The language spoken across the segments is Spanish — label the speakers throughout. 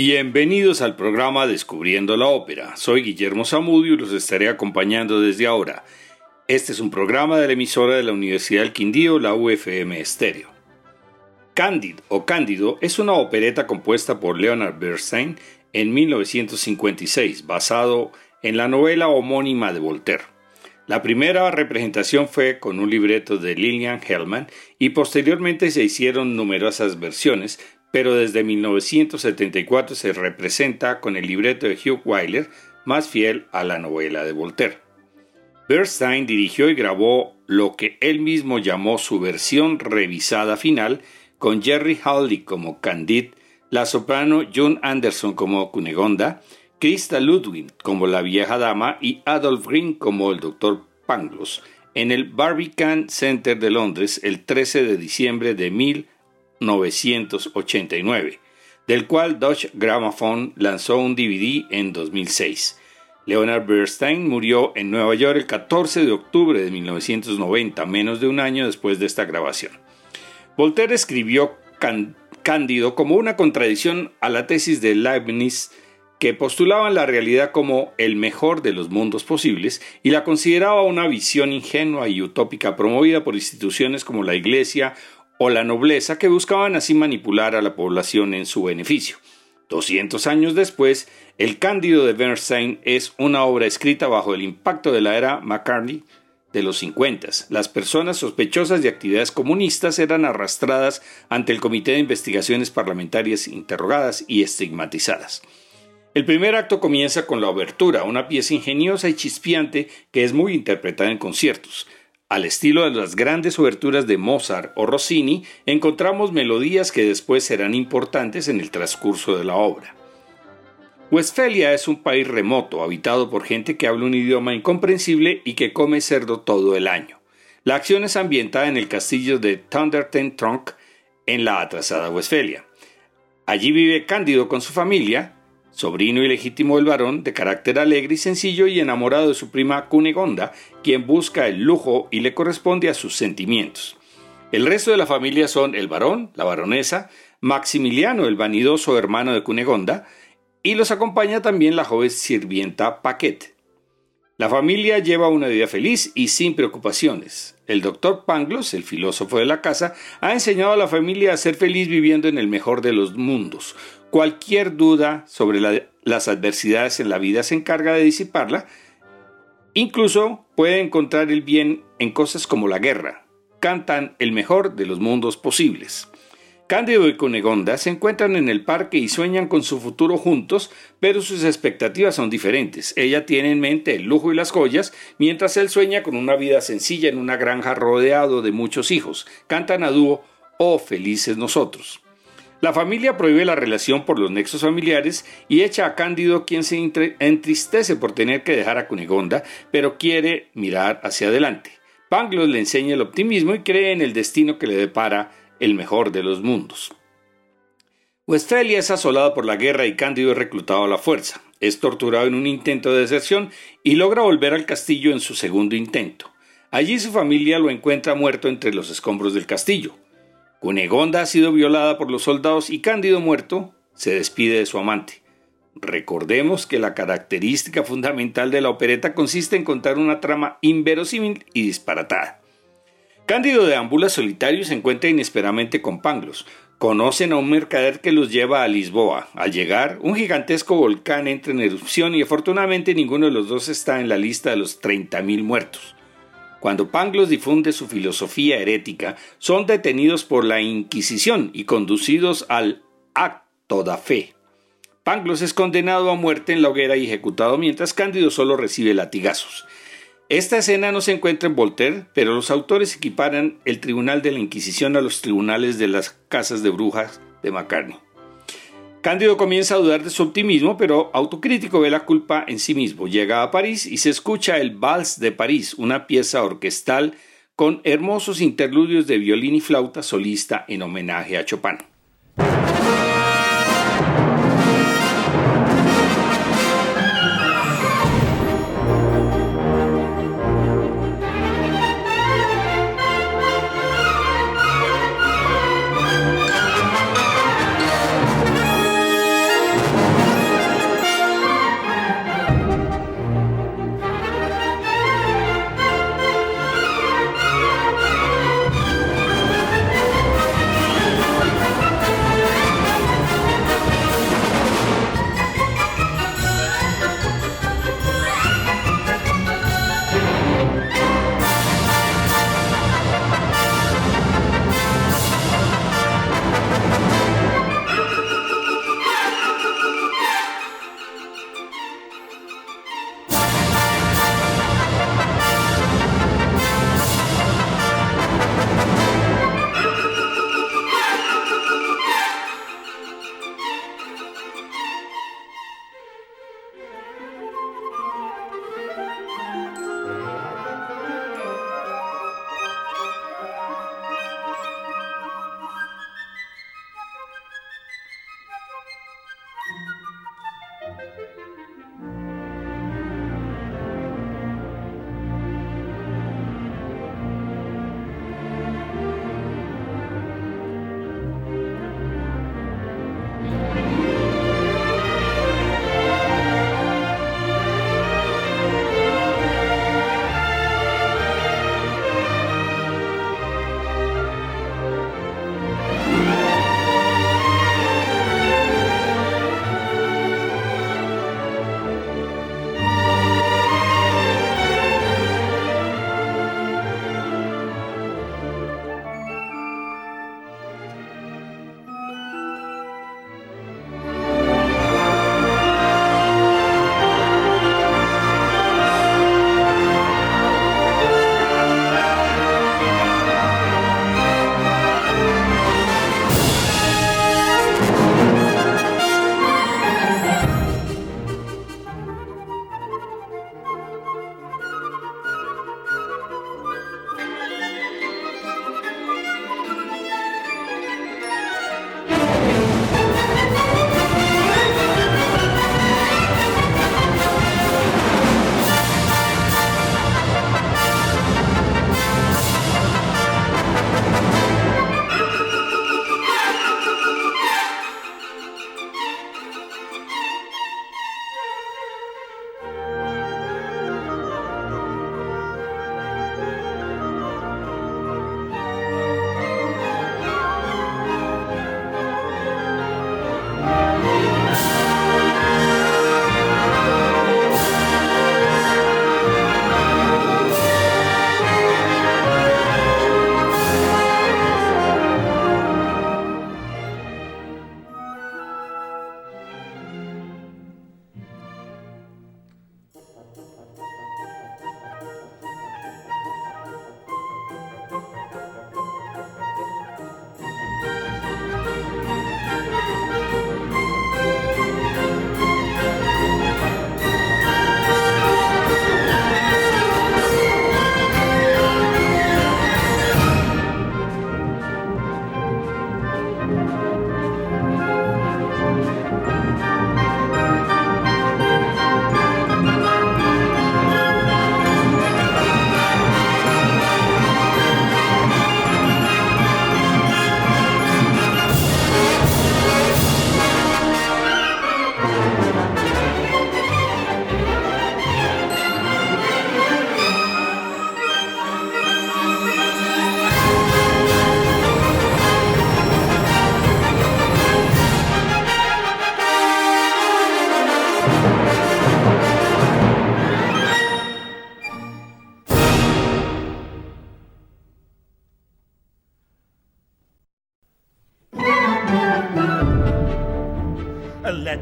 Speaker 1: Bienvenidos al programa Descubriendo la Ópera. Soy Guillermo Zamudio y los estaré acompañando desde ahora. Este es un programa de la emisora de la Universidad del Quindío, la UFM Estéreo. Candid o Cándido es una opereta compuesta por Leonard Bernstein en 1956, basado en la novela homónima de Voltaire. La primera representación fue con un libreto de Lillian Hellman y posteriormente se hicieron numerosas versiones, pero desde 1974 se representa con el libreto de Hugh Wyler, más fiel a la novela de Voltaire. Bernstein dirigió y grabó lo que él mismo llamó su versión revisada final, con Jerry Hawley como Candide, la soprano June Anderson como Cunegonda, Krista Ludwig como la vieja dama y Adolf Green como el doctor Pangloss, en el Barbican Center de Londres el 13 de diciembre de 1900. 1989, del cual Deutsche Grammophon lanzó un DVD en 2006. Leonard Bernstein murió en Nueva York el 14 de octubre de 1990, menos de un año después de esta grabación. Voltaire escribió Cándido como una contradicción a la tesis de Leibniz que postulaban la realidad como el mejor de los mundos posibles y la consideraba una visión ingenua y utópica promovida por instituciones como la Iglesia o la nobleza que buscaban así manipular a la población en su beneficio. 200 años después, El Cándido de Bernstein es una obra escrita bajo el impacto de la era McCartney de los 50. Las personas sospechosas de actividades comunistas eran arrastradas ante el Comité de Investigaciones Parlamentarias interrogadas y estigmatizadas. El primer acto comienza con la obertura, una pieza ingeniosa y chispeante que es muy interpretada en conciertos. Al estilo de las grandes oberturas de Mozart o Rossini, encontramos melodías que después serán importantes en el transcurso de la obra. Westfalia es un país remoto, habitado por gente que habla un idioma incomprensible y que come cerdo todo el año. La acción es ambientada en el castillo de Thunderten Trunk, en la atrasada Westfalia. Allí vive Cándido con su familia, sobrino ilegítimo del varón, de carácter alegre y sencillo y enamorado de su prima Cunegonda, quien busca el lujo y le corresponde a sus sentimientos. El resto de la familia son el varón, la baronesa, Maximiliano, el vanidoso hermano de Cunegonda, y los acompaña también la joven sirvienta Paquette. La familia lleva una vida feliz y sin preocupaciones. El doctor Pangloss, el filósofo de la casa, ha enseñado a la familia a ser feliz viviendo en el mejor de los mundos, Cualquier duda sobre las adversidades en la vida se encarga de disiparla. Incluso puede encontrar el bien en cosas como la guerra. Cantan el mejor de los mundos posibles. Cándido y Cunegonda se encuentran en el parque y sueñan con su futuro juntos, pero sus expectativas son diferentes. Ella tiene en mente el lujo y las joyas, mientras él sueña con una vida sencilla en una granja rodeado de muchos hijos. Cantan a dúo, oh felices nosotros. La familia prohíbe la relación por los nexos familiares y echa a Cándido quien se entristece por tener que dejar a Cunegonda, pero quiere mirar hacia adelante. Pangloss le enseña el optimismo y cree en el destino que le depara el mejor de los mundos. Westfalia es asolada por la guerra y Cándido es reclutado a la fuerza. Es torturado en un intento de deserción y logra volver al castillo en su segundo intento. Allí su familia lo encuentra muerto entre los escombros del castillo. Cunegonda ha sido violada por los soldados y Cándido muerto se despide de su amante. Recordemos que la característica fundamental de la opereta consiste en contar una trama inverosímil y disparatada. Cándido deambula solitario y se encuentra inesperadamente con Panglos. Conocen a un mercader que los lleva a Lisboa. Al llegar, un gigantesco volcán entra en erupción y afortunadamente ninguno de los dos está en la lista de los 30.000 muertos. Cuando Pangloss difunde su filosofía herética, son detenidos por la Inquisición y conducidos al acto da fe. Pangloss es condenado a muerte en la hoguera y ejecutado mientras Cándido solo recibe latigazos. Esta escena no se encuentra en Voltaire, pero los autores equiparan el tribunal de la Inquisición a los tribunales de las casas de brujas de Macarni. Cándido comienza a dudar de su optimismo, pero autocrítico ve la culpa en sí mismo. Llega a París y se escucha el Vals de París, una pieza orquestal con hermosos interludios de violín y flauta solista en homenaje a Chopin.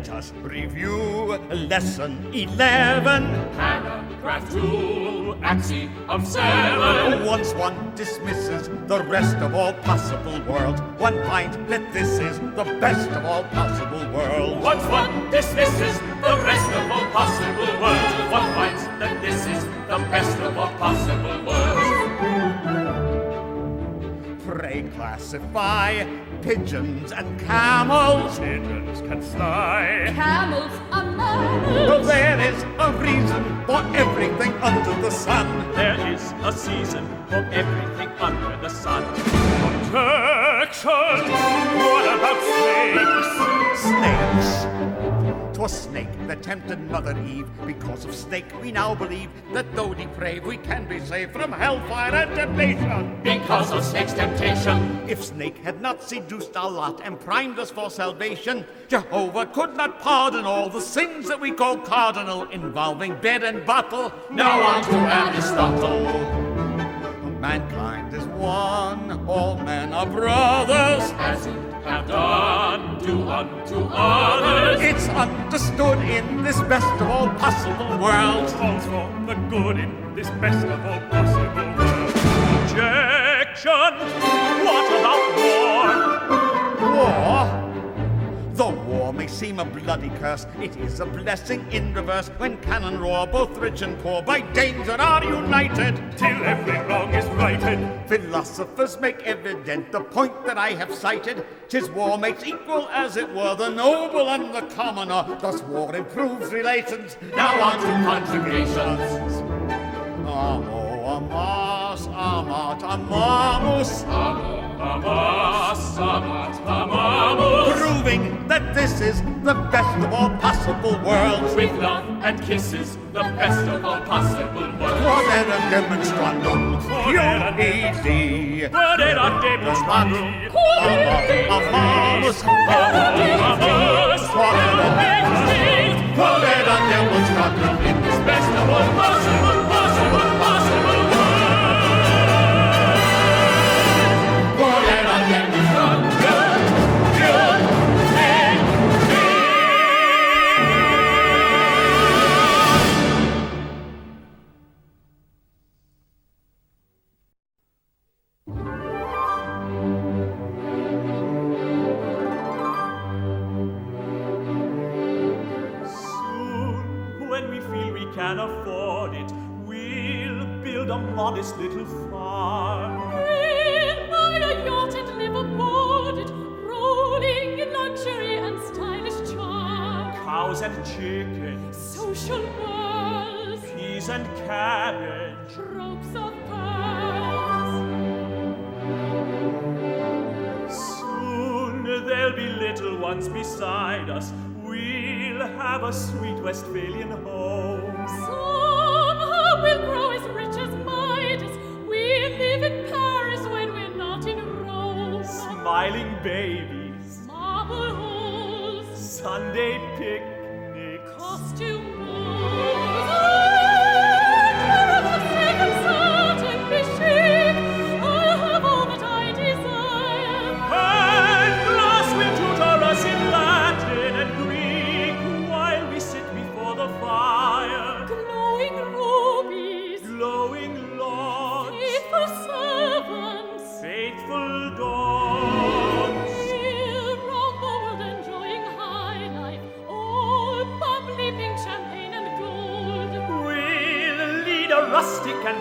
Speaker 2: Let us review lesson 11.
Speaker 3: Paragraph 2, axiom 7.
Speaker 2: Once one dismisses the rest of all possible worlds, one finds that this is the best of all possible worlds.
Speaker 3: Once one dismisses the rest of all possible worlds, one finds that this is the best of all possible worlds
Speaker 2: classify pigeons and camels.
Speaker 3: Pigeons can fly.
Speaker 4: Camels are mammals.
Speaker 2: Well, there is a reason for everything under the sun.
Speaker 3: There is a season for everything under the sun. Objection! What about snakes?
Speaker 2: Snakes? 'Twas snake that tempted Mother Eve. Because of snake, we now believe that though depraved, we can be saved from hellfire and damnation.
Speaker 3: Because of snake's temptation.
Speaker 2: If snake had not seduced our lot and primed us for salvation, Jehovah could not pardon all the sins that we call cardinal, involving bed and bottle.
Speaker 3: Now on to Aristotle.
Speaker 2: Mankind is one, all men are brothers.
Speaker 3: Have done, do unto others.
Speaker 2: It's understood in this best of all possible worlds.
Speaker 3: Calls for the good in this best of all possible worlds. Objection! What about
Speaker 2: war? War? Though war may seem a bloody curse, it is a blessing in reverse when cannon roar. Both rich and poor by danger are united
Speaker 3: till every wrong is righted.
Speaker 2: Philosophers make evident the point that I have cited. Tis war makes equal, as it were, the noble and the commoner. Thus war improves relations.
Speaker 3: Now on to conjugations.
Speaker 2: Amo, amas, amat, amamus.
Speaker 3: Amo, amas, amat, amamus.
Speaker 2: Proving that this is the best of all possible worlds.
Speaker 3: With love and kisses, the best of all possible worlds.
Speaker 2: Quodera demonstrandum, easy.
Speaker 3: Quodera demonstrandum,
Speaker 2: amamus,
Speaker 3: amamus.
Speaker 2: Quodera
Speaker 3: demonstrandum,
Speaker 2: quodera demonstrandum,
Speaker 3: in this best of all possible, modest little farm.
Speaker 4: We'll buy a yacht and live aboard it, rolling in luxury and stylish charm.
Speaker 3: Cows and chickens,
Speaker 4: social whirls,
Speaker 3: peas and cabbage,
Speaker 4: ropes of pearls.
Speaker 3: Soon there'll be little ones beside us. We'll have a sweet Westphalian home. Smiling babies,
Speaker 4: marble halls,
Speaker 3: Sunday picnics,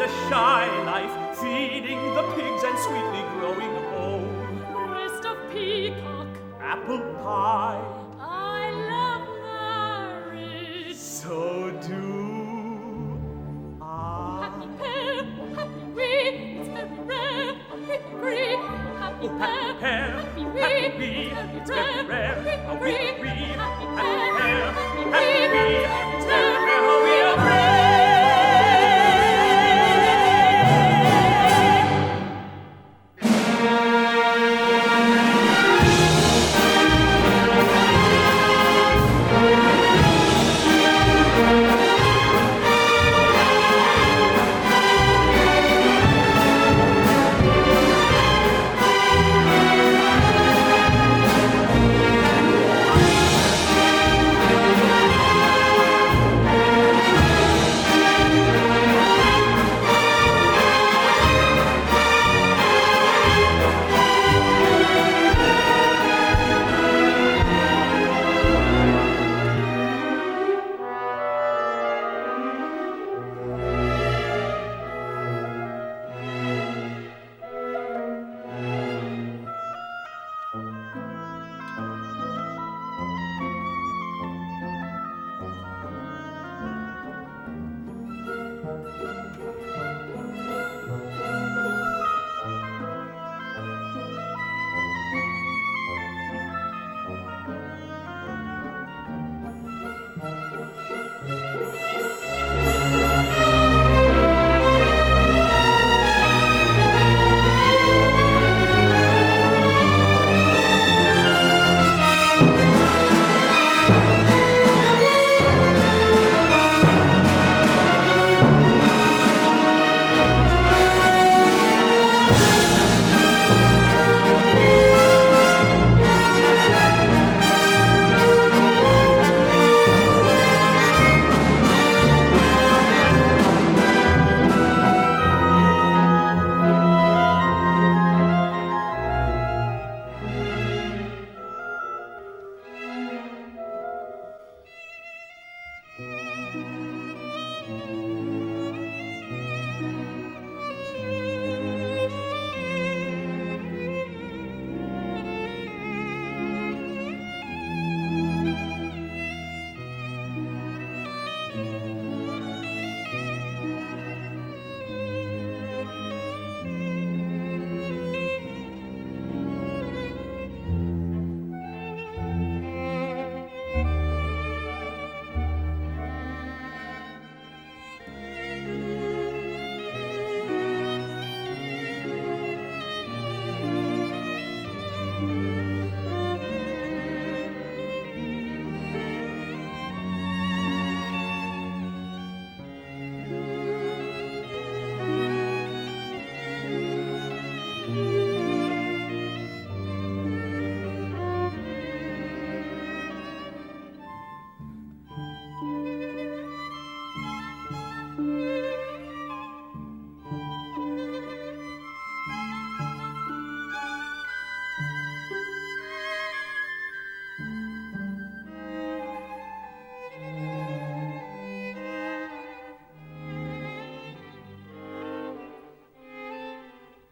Speaker 3: a shy life, feeding the pigs and sweetly growing old.
Speaker 4: Breast of peacock,
Speaker 3: apple pie.
Speaker 4: I love marriage.
Speaker 3: So do
Speaker 4: I. Happy pair, happy we,
Speaker 3: it's very rare.
Speaker 4: Happy we, happy
Speaker 3: oh,
Speaker 4: pair, happy we, it's very rare.
Speaker 3: Happy we,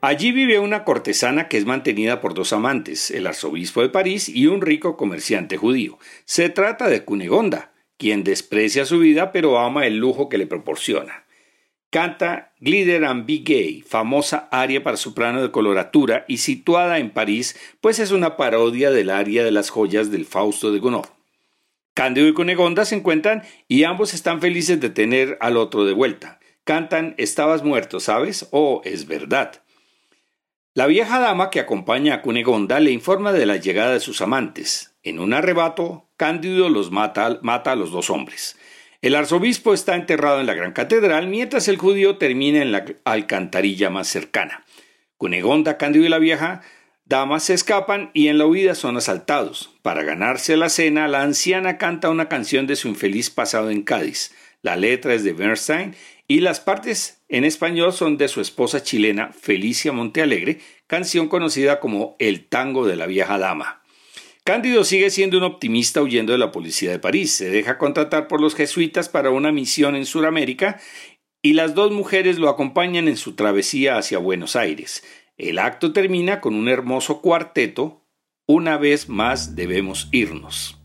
Speaker 1: Allí vive una cortesana que es mantenida por dos amantes, el arzobispo de París y un rico comerciante judío. Se trata de Cunegonda, quien desprecia su vida pero ama el lujo que le proporciona. Canta Glitter and Be Gay, famosa aria para soprano de coloratura y situada en París, pues es una parodia del aria de las joyas del Fausto de Gounod. Cándido y Cunegonda se encuentran y ambos están felices de tener al otro de vuelta. Cantan Estabas muerto, ¿sabes? Oh, es verdad. La vieja dama que acompaña a Cunegonda le informa de la llegada de sus amantes. En un arrebato, Cándido los mata, mata a los dos hombres. El arzobispo está enterrado en la gran catedral, mientras el judío termina en la alcantarilla más cercana. Cunegonda, Cándido y la vieja dama se escapan y en la huida son asaltados. Para ganarse la cena, la anciana canta una canción de su infeliz pasado en Cádiz. La letra es de Bernstein y las partes en español son de su esposa chilena Felicia Montealegre, canción conocida como El tango de la vieja dama. Cándido sigue siendo un optimista huyendo de la policía de París. Se deja contratar por los jesuitas para una misión en Sudamérica y las dos mujeres lo acompañan en su travesía hacia Buenos Aires. El acto termina con un hermoso cuarteto. Una vez más debemos irnos.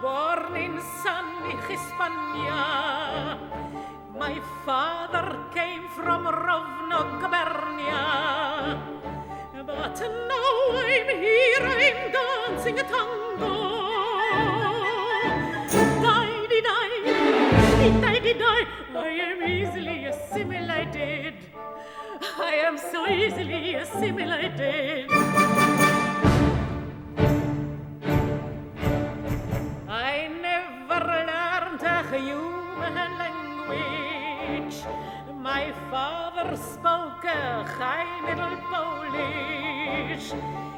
Speaker 4: born in San Hispania. My father came from Rovno, Cabernia. But now I'm here, I'm dancing a tango. Die-di-die, I am easily assimilated. I am so easily assimilated. human language. My father spoke a high middle Polish.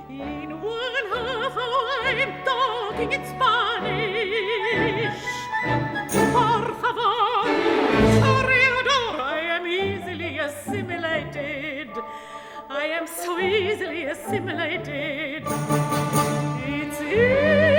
Speaker 4: In one half hour I'm talking in Spanish. Por favor, Toreador, I am easily assimilated. I am so easily assimilated. It's easy.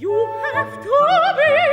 Speaker 4: You have to be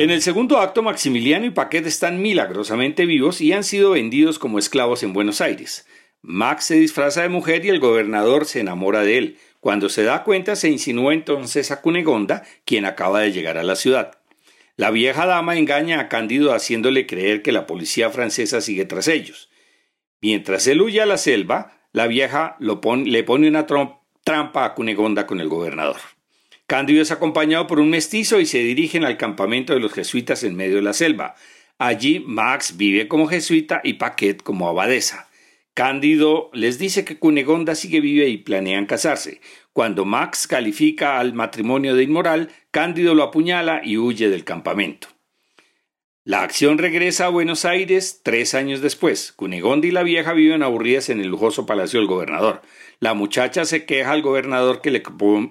Speaker 1: En el segundo acto, Maximiliano y Paquet están milagrosamente vivos y han sido vendidos como esclavos en Buenos Aires. Max se disfraza de mujer y el gobernador se enamora de él. Cuando se da cuenta, se insinúa entonces a Cunegonda, quien acaba de llegar a la ciudad. La vieja dama engaña a Cándido haciéndole creer que la policía francesa sigue tras ellos. Mientras él huye a la selva, la vieja le pone una trampa a Cunegonda con el gobernador. Cándido es acompañado por un mestizo y se dirigen al campamento de los jesuitas en medio de la selva. Allí Max vive como jesuita y Paquet como abadesa. Cándido les dice que Cunegonda sigue viva y planean casarse. Cuando Max califica al matrimonio de inmoral, Cándido lo apuñala y huye del campamento. La acción regresa a Buenos Aires tres años después. Cunegonda y la vieja viven aburridas en el lujoso palacio del gobernador. La muchacha se queja al gobernador que le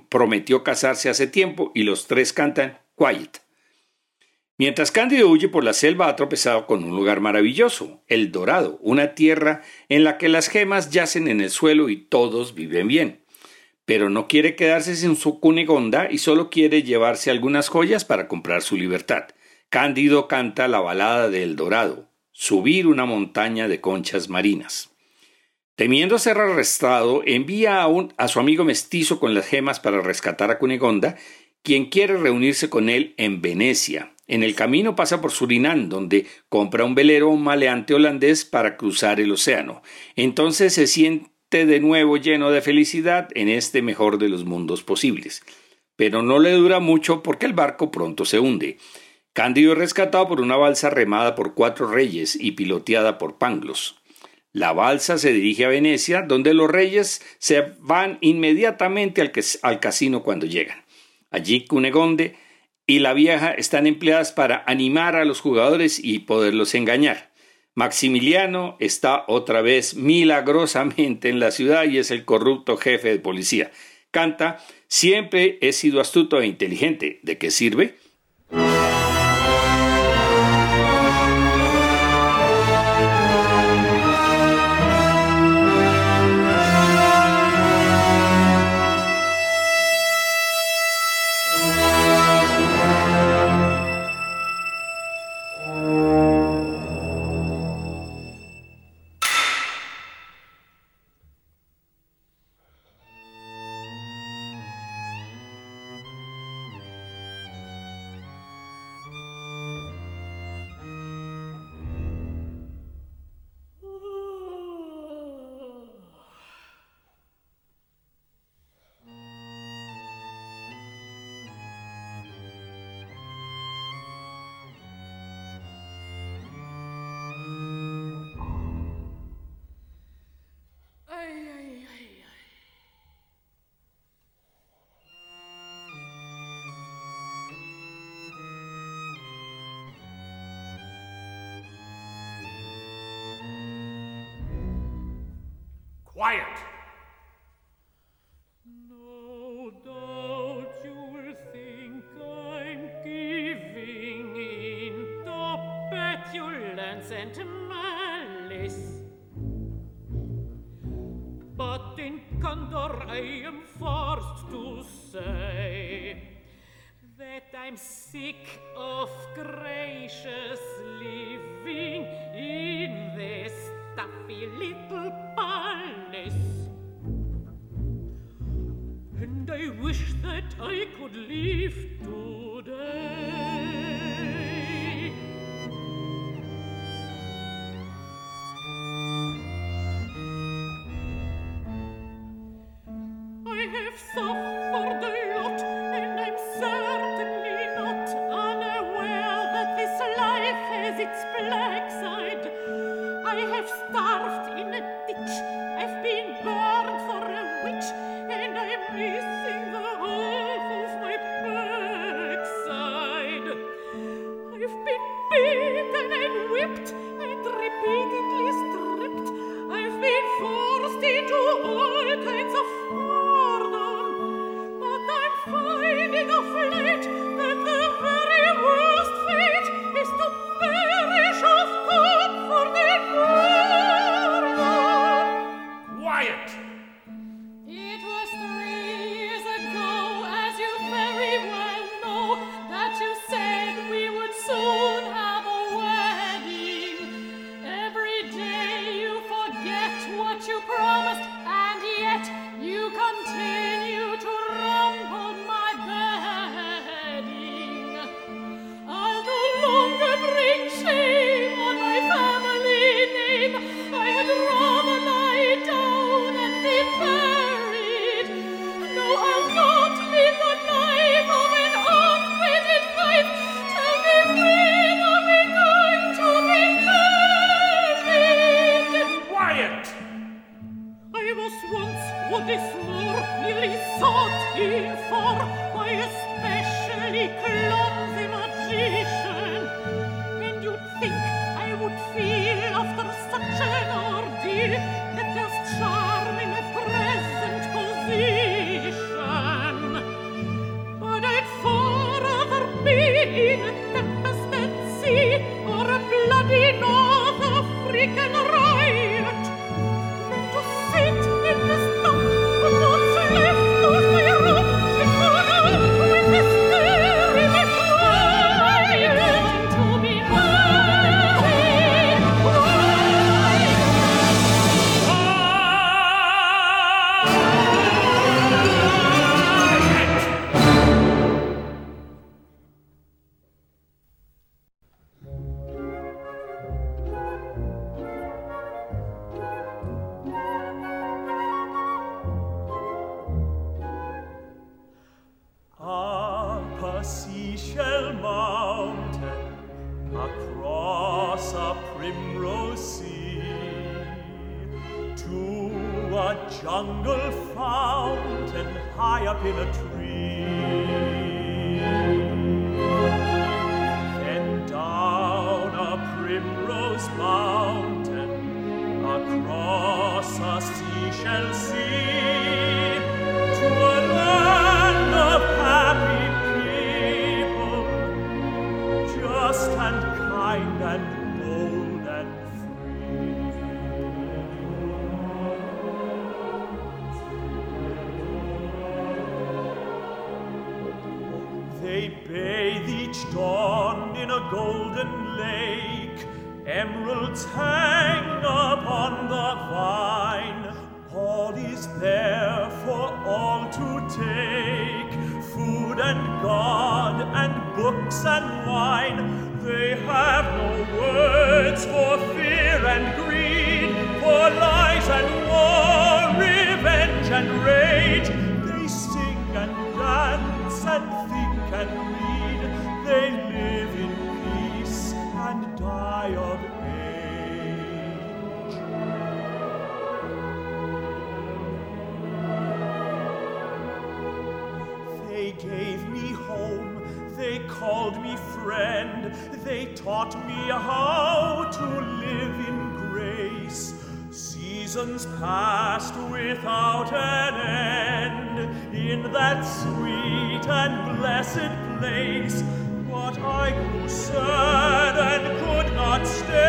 Speaker 1: prometió casarse hace tiempo y los tres cantan Quiet. Mientras Cándido huye por la selva ha tropezado con un lugar maravilloso, el Dorado, una tierra en la que las gemas yacen en el suelo y todos viven bien. Pero no quiere quedarse sin su Cunegonda y solo quiere llevarse algunas joyas para comprar su libertad. Cándido canta la balada de El Dorado, subir una montaña de conchas marinas. Temiendo ser arrestado, envía a, a su amigo mestizo con las gemas para rescatar a Cunegonda, quien quiere reunirse con él en Venecia. En el camino pasa por Surinam, donde compra un velero maleante holandés para cruzar el océano. Entonces se siente de nuevo lleno de felicidad en este mejor de los mundos posibles. Pero no le dura mucho porque el barco pronto se hunde. Cándido es rescatado por una balsa remada por cuatro reyes y piloteada por Panglos. La balsa se dirige a Venecia, donde los reyes se van inmediatamente al, al casino cuando llegan. Allí Cunegonde y la vieja están empleadas para animar a los jugadores y poderlos engañar. Maximiliano está otra vez milagrosamente en la ciudad y es el corrupto jefe de policía. Canta, siempre he sido astuto e inteligente. ¿De qué sirve?
Speaker 4: innocent malice. But in candor, I am forced to say that I'm sick of gracious living in this stuffy little palace. And I wish that I could
Speaker 5: live
Speaker 3: too. shall see. taught me how to live in grace. Seasons passed without an end in that sweet and blessed place, but I grew sad and could not stay.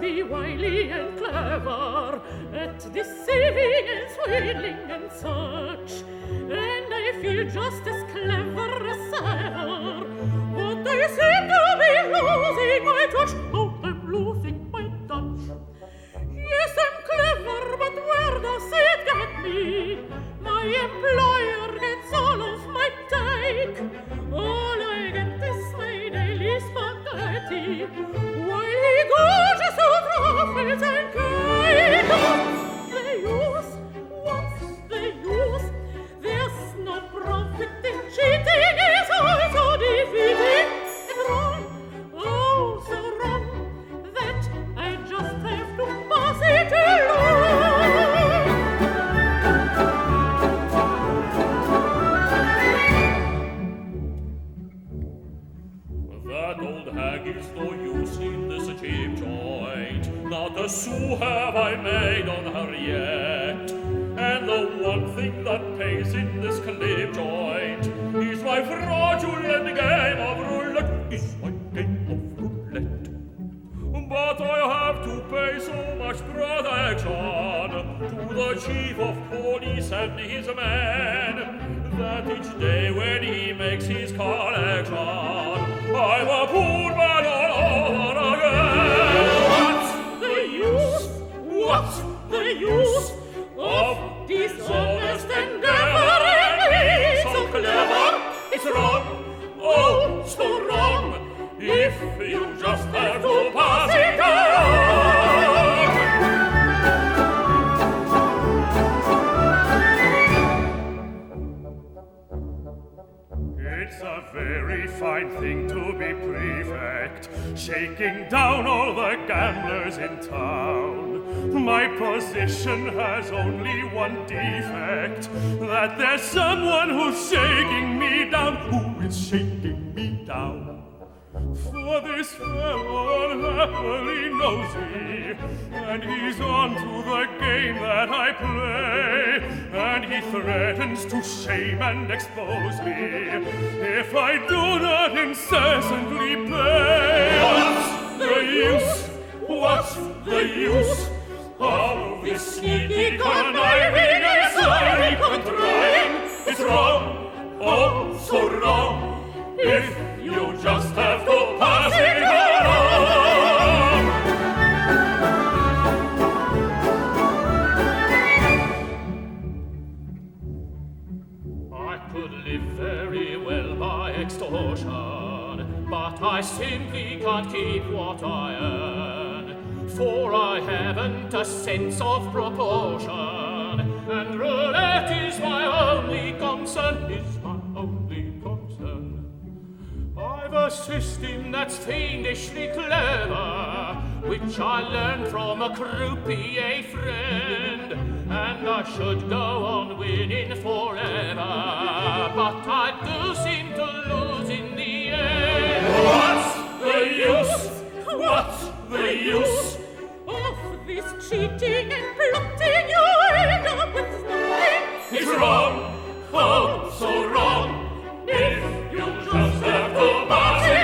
Speaker 3: be
Speaker 4: wily and
Speaker 3: For this fellow unhappily knows me, and he's on to the game that I play, and he threatens to shame and expose me, if I do not incessantly pay. What's the use? What's the use? All this sneaky conniving and sorry contriving, it's wrong, oh so wrong, if You just have to pass it on.
Speaker 6: I could live very well by extortion, but I simply can't keep what I earn. For I haven't a sense of proportion, and roulette is my only concern. I've a system that's fiendishly clever, which I learned from a croupier friend, and I should go on winning forever, but I do seem to lose in the end.
Speaker 3: What's the use? What's the use
Speaker 4: of this cheating and plotting? You end up with nothing.
Speaker 3: It's wrong, oh, so wrong. If you just have the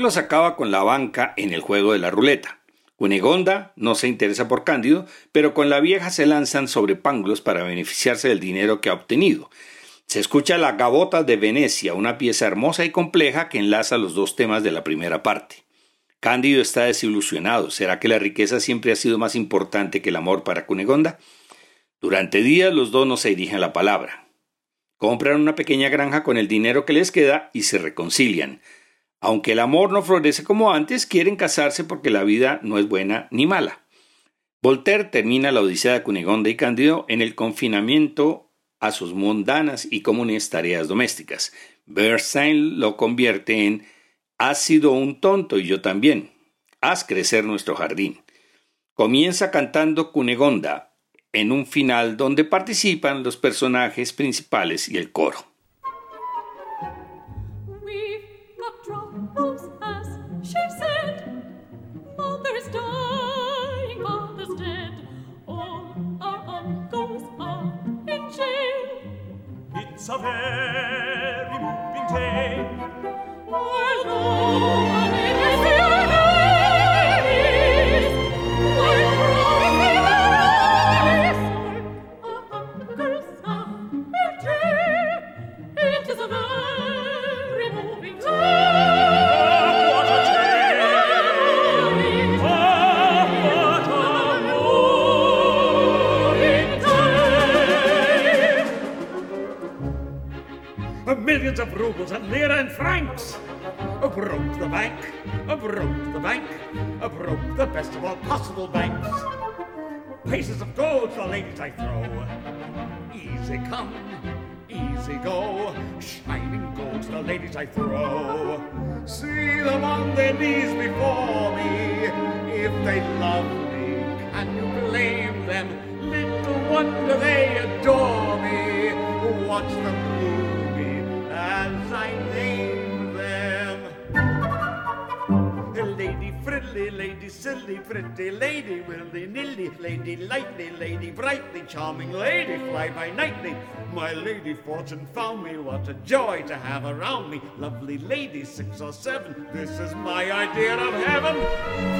Speaker 1: Pangloss acaba con la banca en el juego de la ruleta. Cunegonda no se interesa por Cándido, pero con la vieja se lanzan sobre Pangloss para beneficiarse del dinero que ha obtenido. Se escucha La Gavota de Venecia, una pieza hermosa y compleja que enlaza los dos temas de la primera parte. Cándido está desilusionado. ¿Será que la riqueza siempre ha sido más importante que el amor para Cunegonda? Durante días los dos no se dirigen la palabra. Compran una pequeña granja con el dinero que les queda y se reconcilian. Aunque el amor no florece como antes, quieren casarse porque la vida no es buena ni mala. Voltaire termina la Odisea de Cunegonda y Cándido en el confinamiento a sus mundanas y comunes tareas domésticas. Bernstein lo convierte en Has sido un tonto y yo también. Haz crecer nuestro jardín. Comienza cantando Cunegonda en un final donde participan los personajes principales y el coro.
Speaker 3: a very moving
Speaker 2: day. I know and. Broke the bank, broke the bank, broke the best of all possible banks. Pieces of gold the ladies I throw. Easy come, easy go. Shining gold to the ladies I throw. See them on their knees before me. If they love me, can you blame them? Little wonder they adore me. Watch them Lady, lady, silly, pretty lady, willy nilly, lady, lightly, lady, brightly, charming lady, fly by nightly. My lady fortune found me, what a joy to have around me. Lovely lady, six or seven, this is my idea of heaven.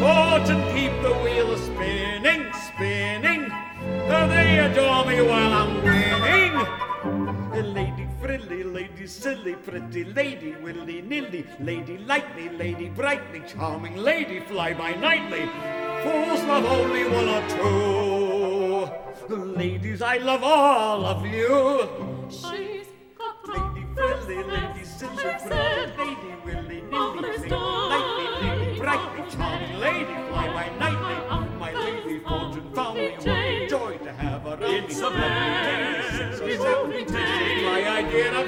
Speaker 2: Fortune keep the wheel spinning, spinning. They adore me while I'm winning. Lady frilly, lady silly, pretty lady, willy nilly, lady lightly, lady brightly, charming lady, fly by nightly. Fools love only one or two. Ladies, I love all of you.
Speaker 4: She's got
Speaker 2: lady frilly, lady silly, pretty lady, willy nilly, lady lightly, lady brightly, charming lady, fly by nightly. My lady fortune found me, what a joy to have her
Speaker 3: It's a very
Speaker 2: Lord,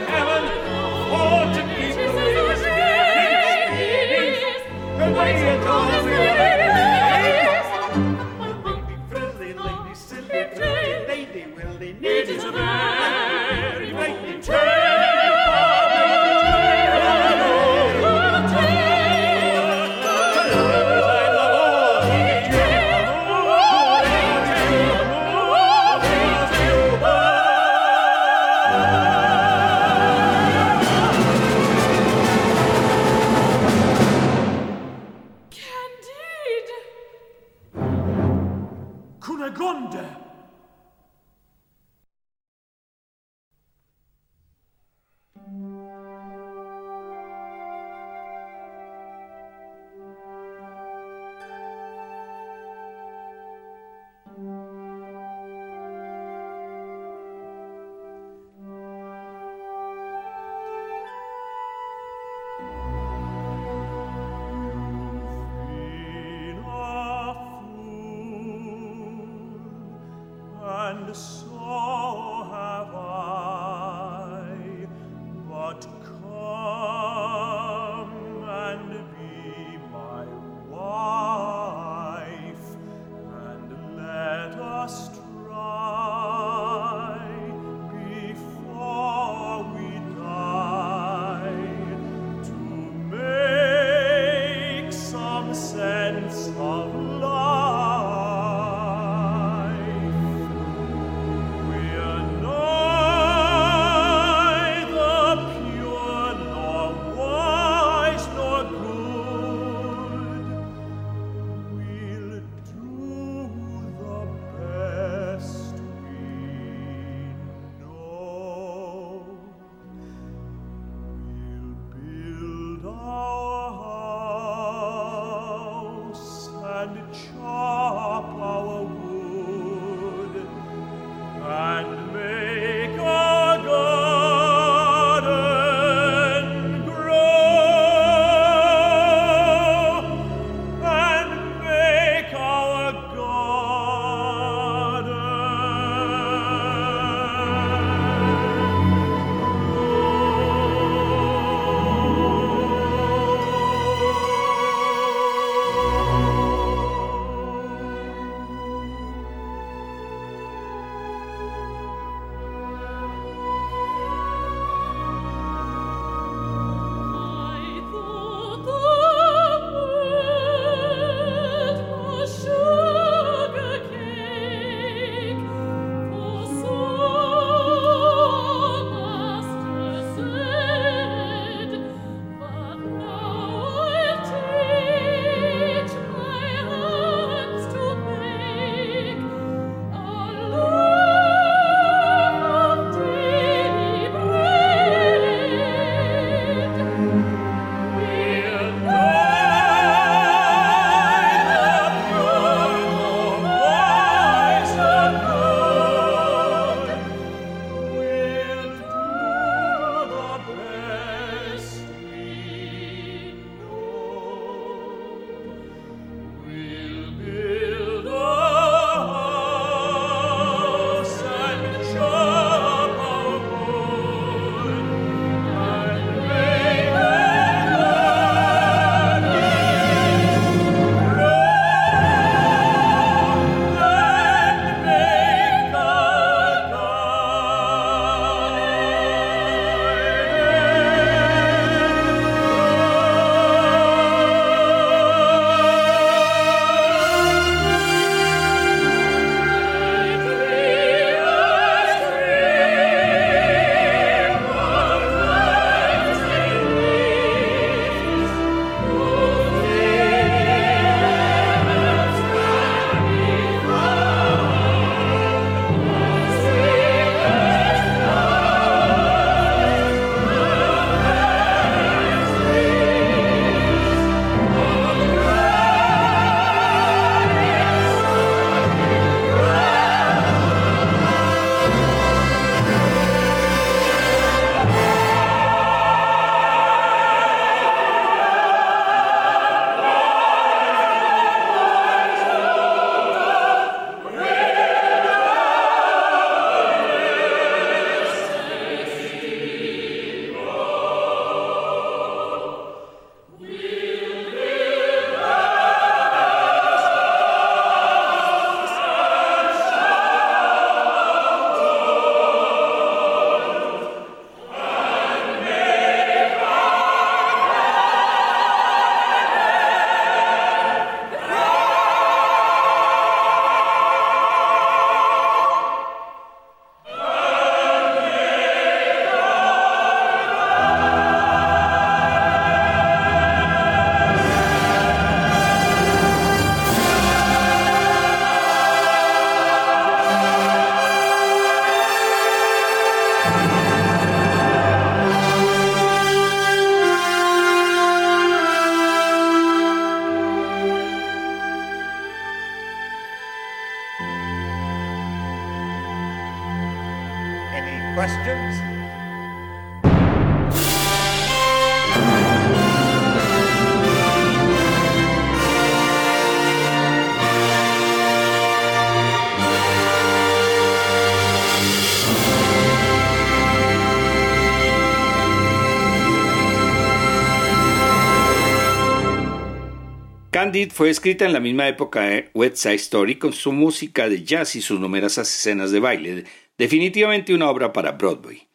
Speaker 1: Candid fue escrita en la misma época de West Side Story con su música de jazz y sus numerosas escenas de baile, definitivamente una obra para Broadway.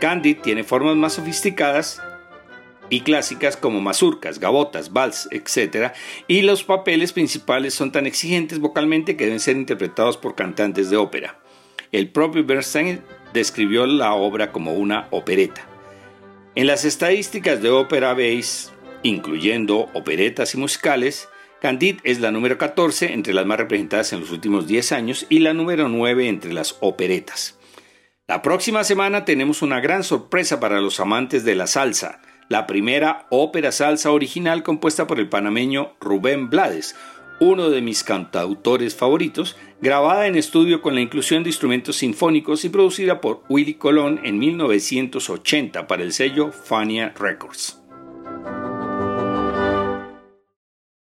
Speaker 1: Candid tiene formas más sofisticadas y clásicas como mazurcas, gabotas, vals, etc. Y los papeles principales son tan exigentes vocalmente que deben ser interpretados por cantantes de ópera. El propio Bernstein describió la obra como una opereta. En las estadísticas de Opera Base, incluyendo operetas y musicales, Candide es la número 14 entre las más representadas en los últimos 10 años y la número 9 entre las operetas. La próxima semana tenemos una gran sorpresa para los amantes de la salsa la primera ópera salsa original compuesta por el panameño Rubén Blades, uno de mis cantautores favoritos, grabada en estudio con la inclusión de instrumentos sinfónicos y producida por Willy Colón en 1980 para el sello Fania Records.